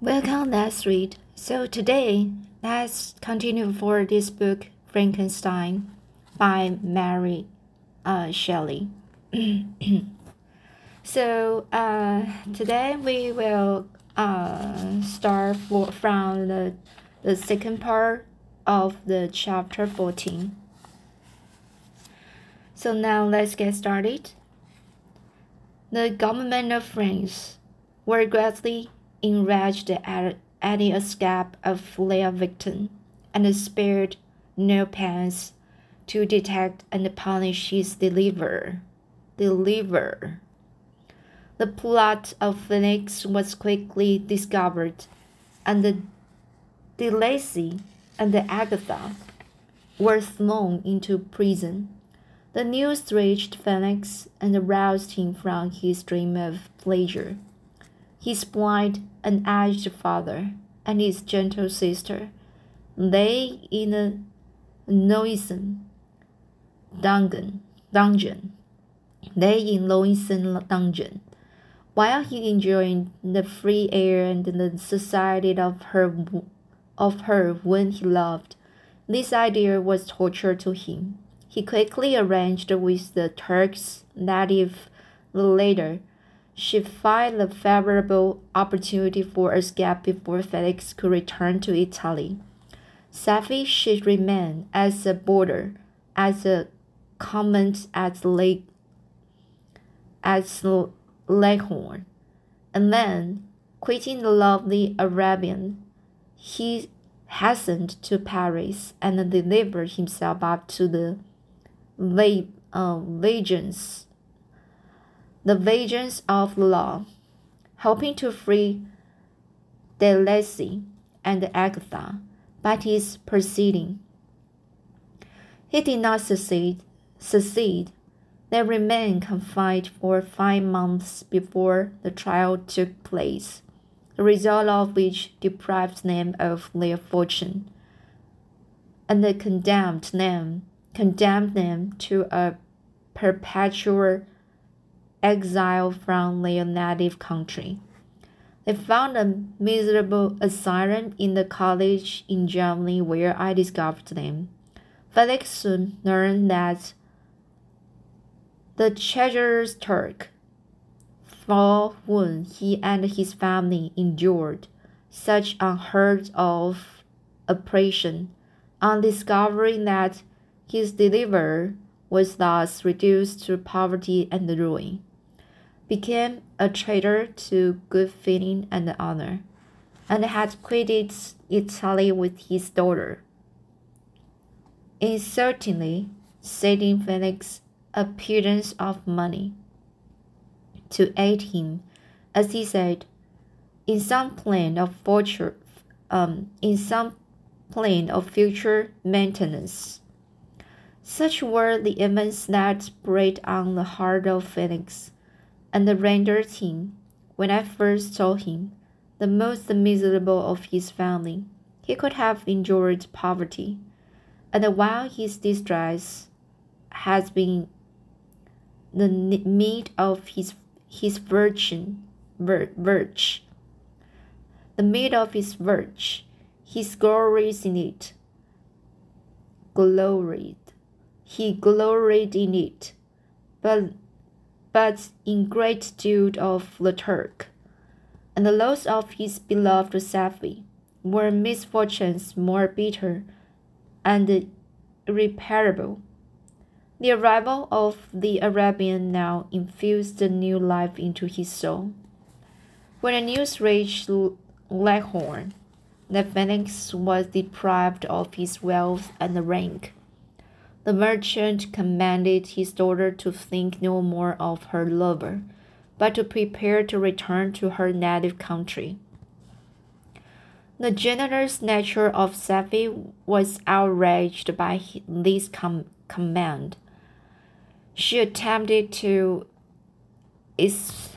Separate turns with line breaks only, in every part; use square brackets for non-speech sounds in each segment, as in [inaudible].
Welcome, let's read. So today, let's continue for this book, Frankenstein, by Mary uh, Shelley. [clears throat] so uh, today we will uh, start for, from the, the second part of the chapter 14. So now let's get started. The government of France were greatly enraged at, the escape of their victim, and spared no pains to detect and punish his deliverer. Deliverer. The plot of Felix was quickly discovered, and the De Lacey and the Agatha were thrown into prison. The news reached Felix and aroused him from his dream of pleasure. His blind and aged father and his gentle sister lay in a noisome dungeon, dungeon, lay in lonesome dungeon, while he enjoyed the free air and the society of her, of her when he loved. This idea was torture to him. He quickly arranged with the Turks that if should find a favorable opportunity for escape before Felix could return to Italy. Safie should remain as a boarder, as a comment at Lake as Leghorn, and then, quitting the lovely Arabian, he hastened to Paris and delivered himself up to the uh, legions the vengeance of the law, hoping to free De Lacey and Agatha by his proceeding. He did not succeed. Succeed. They remained confined for five months before the trial took place, the result of which deprived them of their fortune, and the condemned them condemned them to a perpetual exile from their native country. They found a miserable asylum in the college in Germany where I discovered them. Felix soon learned that the treacherous Turk, for whom he and his family endured such unheard of oppression, on discovering that his deliverer was thus reduced to poverty and ruin became a traitor to good feeling and honor, and had quitted Italy with his daughter. Incertainly, setting Felix appearance of money to aid him, as he said, in some plan of future, um, in some plan of future maintenance. Such were the events that preyed on the heart of Felix and rendered him, when I first saw him, the most miserable of his family. He could have endured poverty, and while his distress has been the meat of his his virtue, vir, virtue, the meat of his virtue, his glories in it. Gloried, he gloried in it, but but ingratitude of the Turk, and the loss of his beloved Safie were misfortunes more bitter and irreparable. The arrival of the Arabian now infused a new life into his soul. When the news reached Leghorn that Felix was deprived of his wealth and rank, the merchant commanded his daughter to think no more of her lover, but to prepare to return to her native country. The generous nature of Safie was outraged by this com command. She attempted to ex,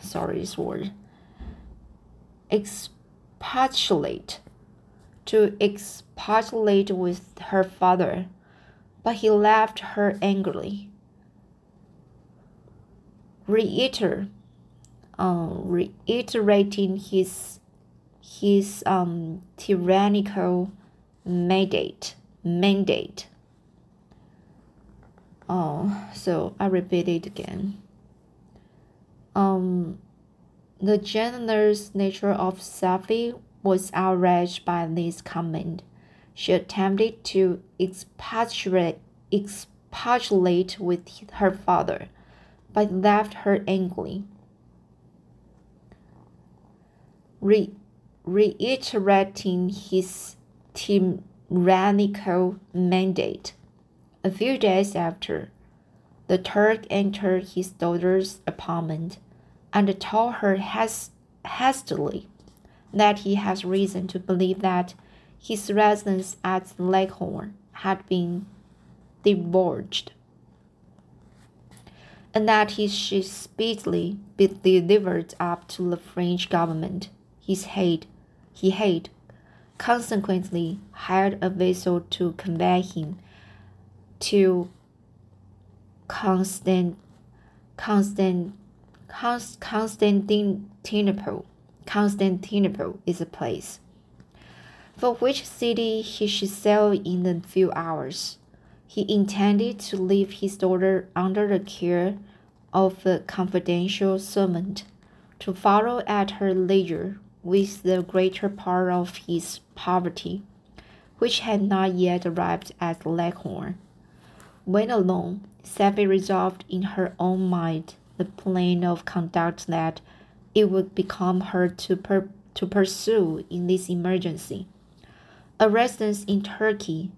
sorry, this word, expostulate to expostulate with her father, but he left her angrily. reiter, uh, reiterating his his um, tyrannical mandate mandate. Oh, so I repeat it again. Um, the generous nature of Safie was outraged by this comment. She attempted to expostulate, with her father, but left her angry. Re- reiterating his tyrannical mandate. A few days after, the Turk entered his daughter's apartment and told her has, hastily that he has reason to believe that his residence at Leghorn had been divulged, and that he should speedily be delivered up to the French government. His hate, he had consequently hired a vessel to convey him to Constant, Constant, Constantinople. Constantinople is a place for which city he should sail in a few hours. He intended to leave his daughter under the care of a confidential servant to follow at her leisure with the greater part of his poverty, which had not yet arrived at Leghorn. When alone, Safie resolved in her own mind the plan of conduct that it would become her to, per- to pursue in this emergency. A residence in Turkey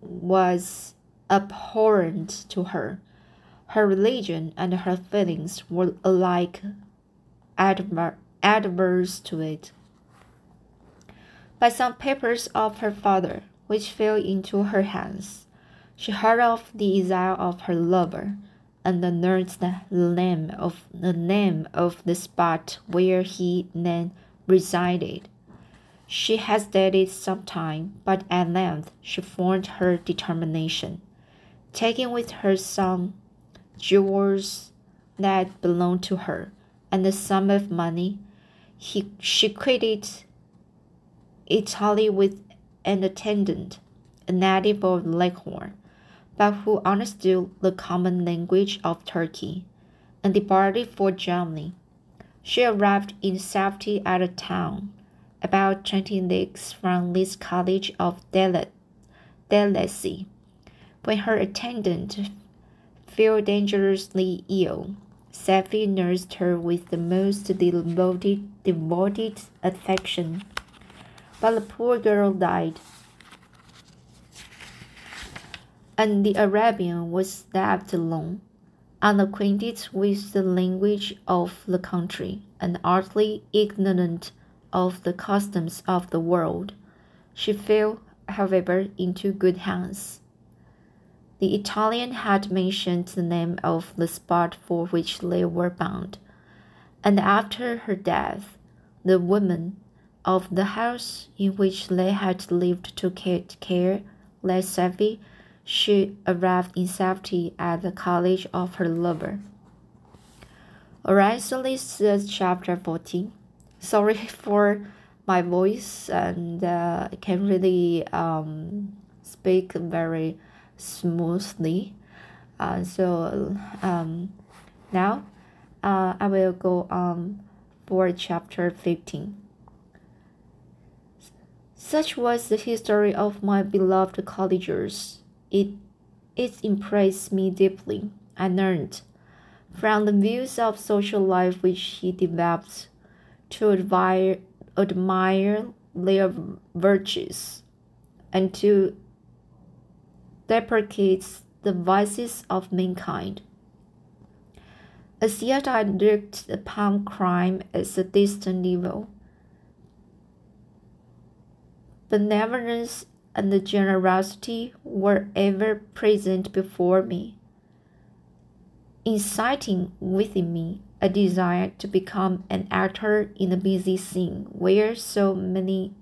was abhorrent to her. Her religion and her feelings were alike adver- adverse to it. By some papers of her father, which fell into her hands, she heard of the exile of her lover, and learned the name of the name of the spot where he then resided. She hesitated some time, but at length she formed her determination. Taking with her some jewels that belonged to her and a sum of money, he, she quitted Italy with an attendant, a native of Leghorn, but who understood the common language of Turkey, and departed for Germany. She arrived in safety at a town about 20 leagues from this college of De Lacey. When her attendant fell dangerously ill, Safie nursed her with the most devoted, devoted affection. But the poor girl died, and the Arabian was left alone, unacquainted with the language of the country, and utterly ignorant of the customs of the world. She fell, however, into good hands. The Italian had mentioned the name of the spot for which they were bound, and after her death, the woman of the house in which they had lived took care lest Safie should arrive in safety at the college of her lover. Alright, so this is chapter 14 sorry [laughs] for my voice and uh, I can really um, speak very smoothly. Uh, so um, now uh, I will go on for chapter 15. Such was the history of my beloved collegers. It, it impressed me deeply. I learned from the views of social life which he developed to admire, admire their virtues and to deprecate the vices of mankind. As yet I looked upon crime as a distant evil. Benevolence and the generosity were ever present before me, inciting within me a desire to become an actor in a busy scene where so many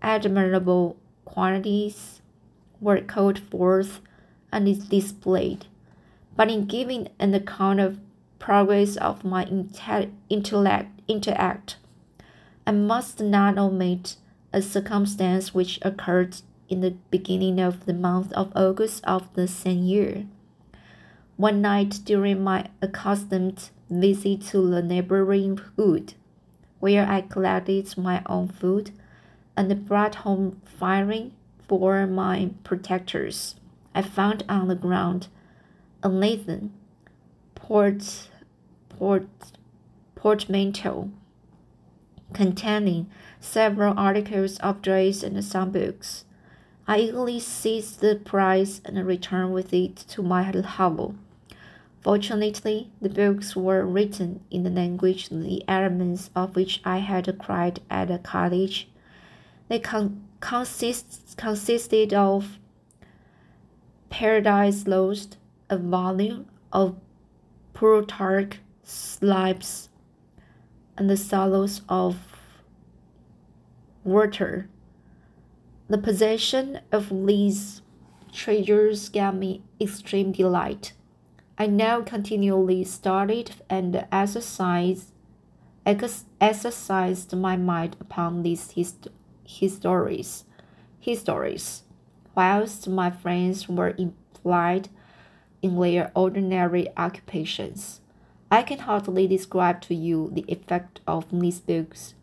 admirable qualities were called forth and displayed. but in giving an account of progress of my intellect, intellect, I must not omit a circumstance which occurred in the beginning of the month of August of the same year. One night during my accustomed visit to the neighboring wood, where I collected my own food and brought home firing for my protectors, I found on the ground a Nathan port, port, portmanteau containing several articles of dress and some books. I eagerly seized the prize and returned with it to my hovel. Fortunately, the books were written in the language the elements of which I had acquired at the college. They con- consist- consisted of Paradise Lost, a volume of Plutarch's Lives, and the Sorrows of Werther. The possession of these treasures gave me extreme delight. I now continually studied and exercised, exercised my mind upon these hist- histories, histories, whilst my friends were employed in their ordinary occupations. I can hardly describe to you the effect of these books.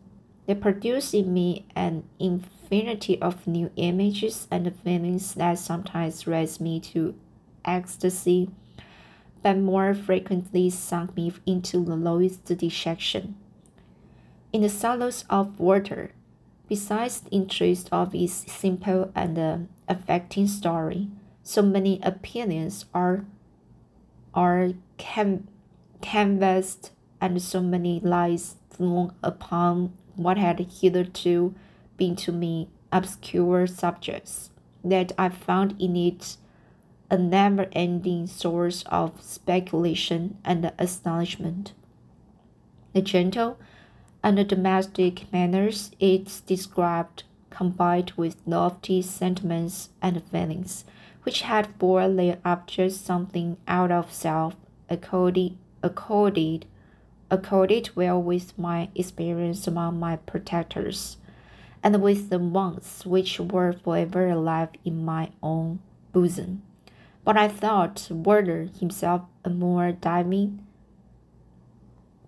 They produce in me an infinity of new images and feelings that sometimes raise me to ecstasy, but more frequently sunk me into the lowest dejection. In the sorrows of Werther, besides the interest of its simple and uh, affecting story, so many opinions are are cam- canvassed and so many lies thrown upon what had hitherto been to me obscure subjects that I found in it a never ending source of speculation and astonishment. The gentle and the domestic manners it described combined with lofty sentiments and feelings which had for their object something out of self accorded, accorded, accorded well with my experience among my protectors, and with the wants which were forever alive in my own bosom. But I thought Werther himself a more diving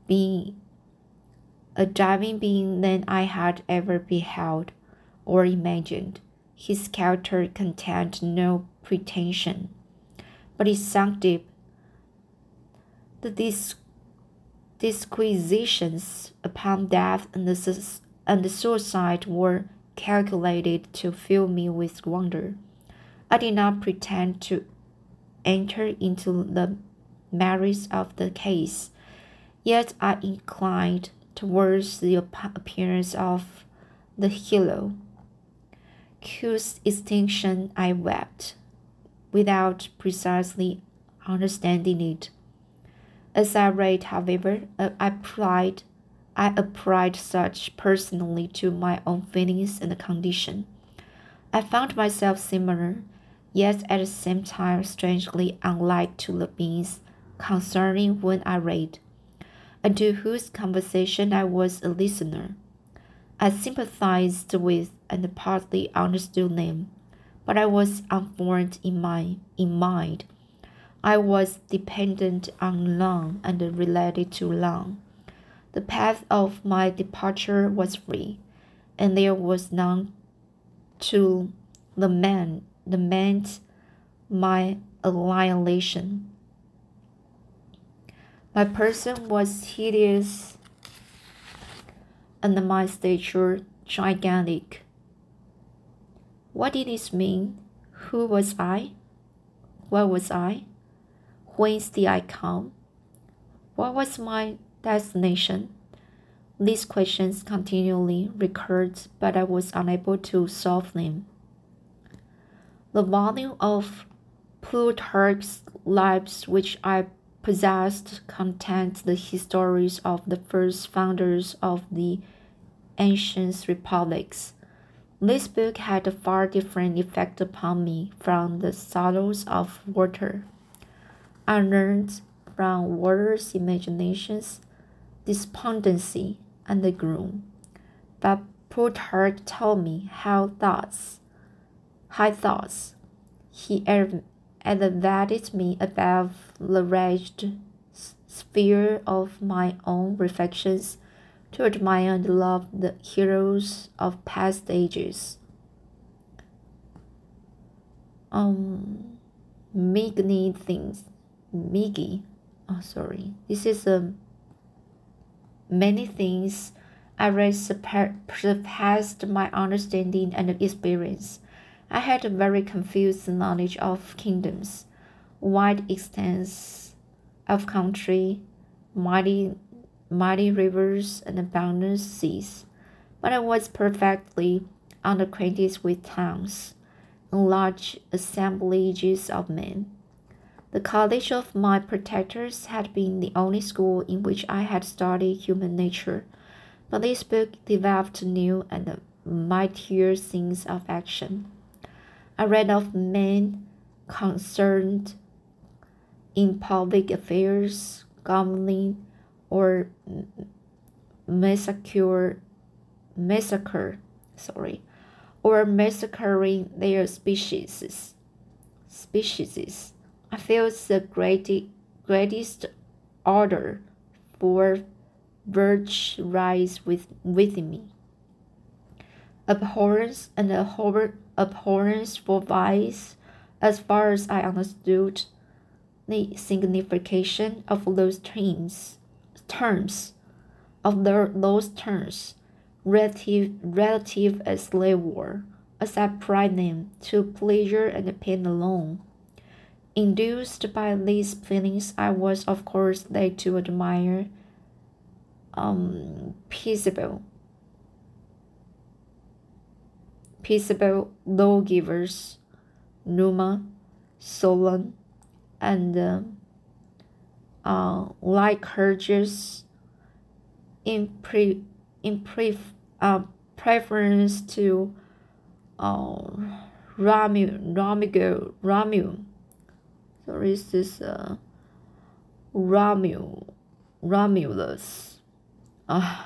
being, a diving being than I had ever beheld or imagined. His character contained no pretension, but it sunk deep. The dis- disquisitions upon death and the, and the suicide were calculated to fill me with wonder. I did not pretend to enter into the merits of the case, yet I inclined towards the appearance of the hero, whose extinction I wept without precisely understanding it. As I read, however, uh, I applied, I applied such personally to my own feelings and condition. I found myself similar, yet at the same time strangely unlike to the beings concerning when I read, and to whose conversation I was a listener. I sympathized with and partly understood them but I was unformed in my in mind. I was dependent on Lang and related to Lang. The path of my departure was free, and there was none to lament the lament my annihilation. My person was hideous, and my stature gigantic. What did this mean? Who was I? What was I? Whence did I come? What was my destination? These questions continually recurred, but I was unable to solve them. The volume of Plutarch's Lives which I possessed contained the histories of the first founders of the ancient republics. This book had a far different effect upon me from the sorrows of Werther. I learned from Werther's imaginations, despondency, and the gloom. But Plutarch told me how thoughts, high thoughts, he elevated me above the wretched sphere of my own reflections to admire and love the heroes of past ages. Um, Migny things, Miggy, oh sorry, this is um, many things I read surpassed my understanding and experience. I had a very confused knowledge of kingdoms, wide extents of country, mighty mighty rivers and boundless seas, but I was perfectly unacquainted with towns and large assemblages of men. The college of my protectors had been the only school in which I had studied human nature, but this book developed new and mightier scenes of action. I read of men concerned in public affairs, governing or massacre, massacre, sorry, or massacring their species. Species. I feel the great, greatest order for virtue rise with, within me. Abhorrence and abhor abhorrence for vice, as far as I understood the signification of those terms terms of the, those terms relative, relative as they were, as I applied them to pleasure and pain alone. Induced by these feelings, I was of course led to admire um, peaceable, peaceable lawgivers, Numa, Solon, and uh, uh, her in pre in pre uh, preference to uh, Romeo Romeo Romeo. So is this uh, Romeo Romulus. Uh,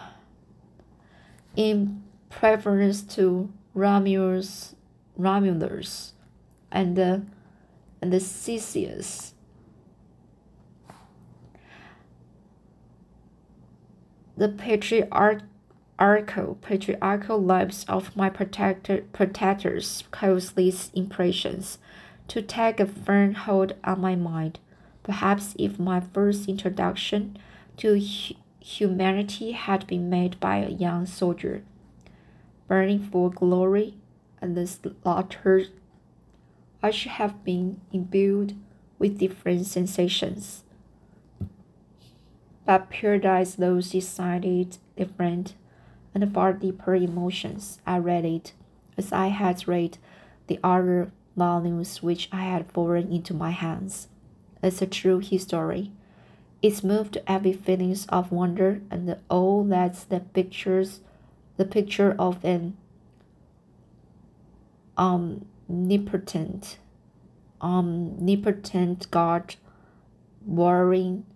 in preference to Romulus Romulus and uh, and the the patriarchal patriarchal lives of my protector, protectors cause these impressions to take a firm hold on my mind. Perhaps if my first introduction to humanity had been made by a young soldier, burning for glory and the slaughter, I should have been imbued with different sensations but paradise those decided different and far deeper emotions. I read it as I had read the other volumes which I had fallen into my hands. It's a true history. It moved every feelings of wonder and all that the pictures the picture of an omnipotent omnipotent God warring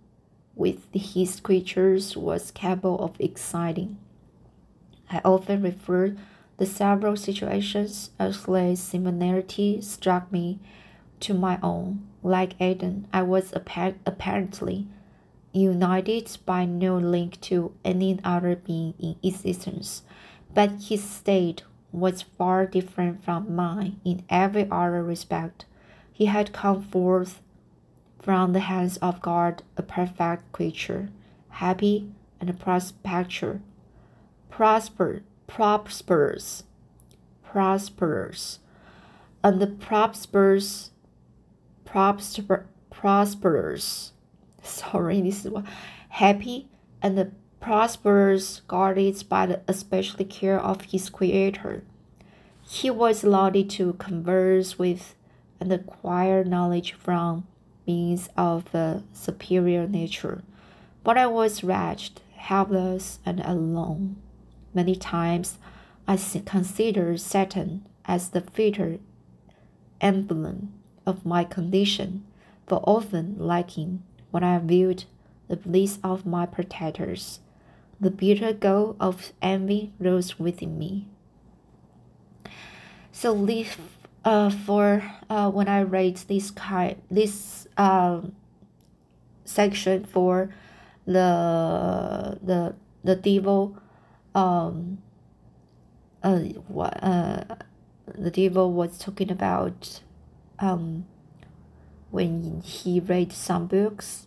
with his creatures was capable of exciting. I often refer the several situations as their similarity struck me to my own. Like Adam, I was apparently united by no link to any other being in existence, but his state was far different from mine in every other respect. He had come forth from the hands of God a perfect creature, happy and prosper, prosperous, prosperous, and the prosperous, prosper, prosperous. [laughs] Sorry, this is what happy and the prosperous, guarded by the especially care of his Creator. He was allowed to converse with and acquire knowledge from beings of a superior nature, but I was wretched, helpless, and alone. Many times I considered Satan as the fitter emblem of my condition, but often lacking when I viewed the bliss of my protectors. The bitter gall of envy rose within me. So leave uh, for uh, when I read this kind this uh, section for the the the devil um uh what uh the devil was talking about um when he read some books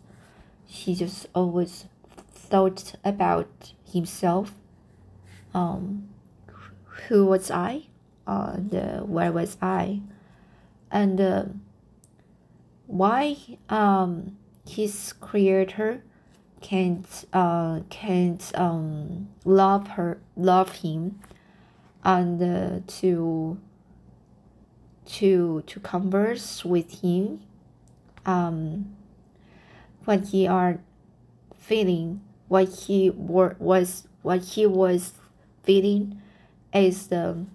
he just always thought about himself um who was i and uh, where was i and uh, why um his creator can't uh, can't um, love her love him and uh, to to to converse with him um, when he are feeling what he were, was what he was feeling is the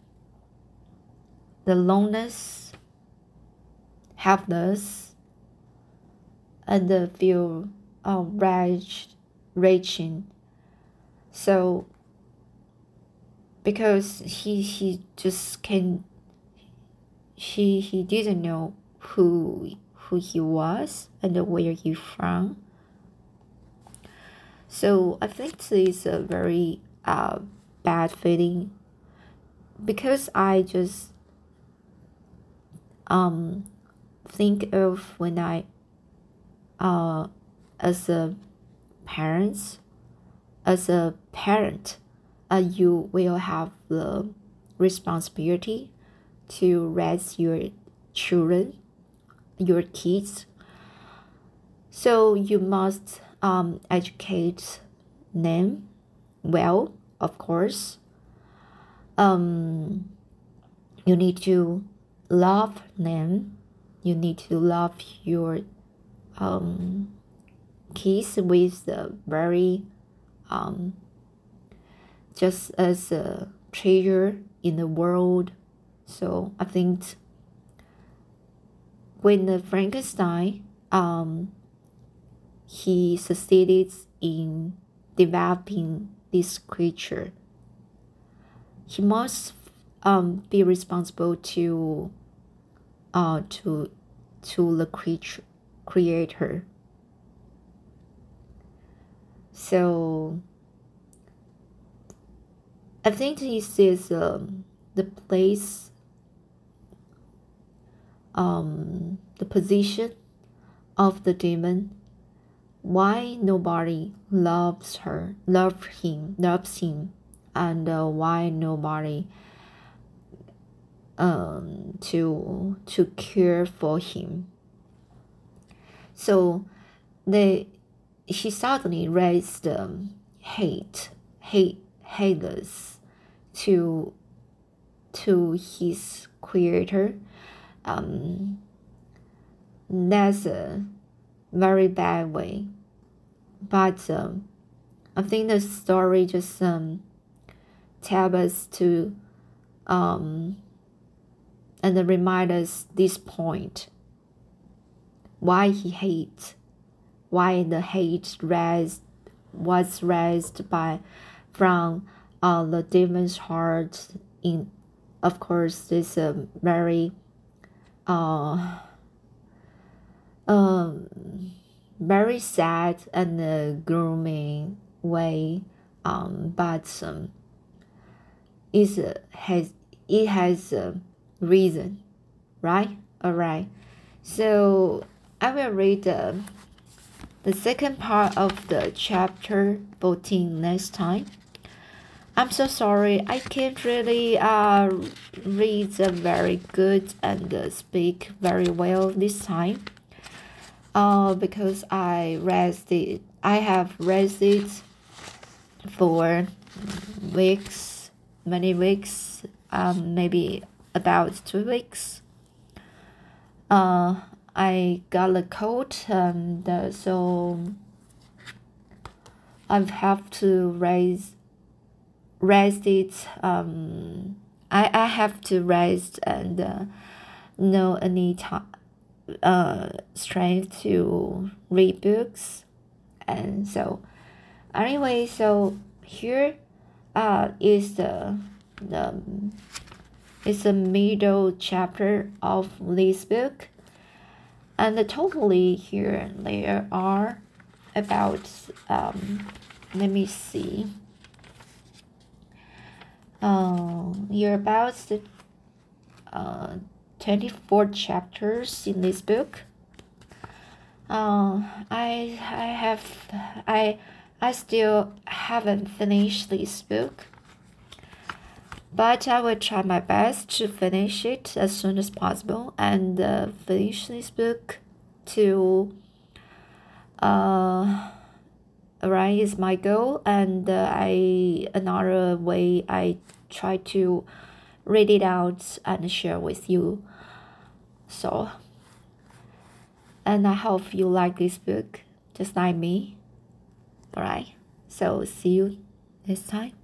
the loneliness helpless and the feel um, rage, raging. So because he he just can he he didn't know who who he was and where he from. So I think this is a very uh, bad feeling because I just um think of when I uh as a parents as a parent uh, you will have the responsibility to raise your children your kids. So you must um, educate them well of course. Um, you need to love them. You need to love your um, kiss with the very um, just as a treasure in the world. So I think when the Frankenstein um, he succeeded in developing this creature, he must um, be responsible to uh, to to the creature creator so I think this is um, the place, um, the position of the demon. Why nobody loves her, loves him, loves him, and uh, why nobody um, to to care for him. So they he suddenly raised um, hate, hate, haters to to his creator. Um, that's a very bad way, but um, I think the story just um, tell us to um, and remind us this point why he hates why the hate raised was raised by from uh, the demon's heart in of course this a very uh, um, very sad and uh, way um, but um, it uh, has it has a reason right? All right so i will read uh, the second part of the chapter 14 next time. I'm so sorry, I can't really uh, read very good and uh, speak very well this time. Uh, because I raised it, I have raised it for weeks, many weeks, um, maybe about two weeks. Uh, I got a cold and uh, so I have to raise raise it um I, I have to raise and uh, any time uh, strength to read books, and so anyway, so here uh, is the the is the middle chapter of this book, and the totally here there are about um, let me see. Uh, you're about the uh, 24 chapters in this book. Uh, I I have I I still haven't finished this book, but I will try my best to finish it as soon as possible. And uh, finish this book to uh right is my goal. And uh, I another way I try to read it out and share with you. So and I hope you like this book just like me. Alright so see you next time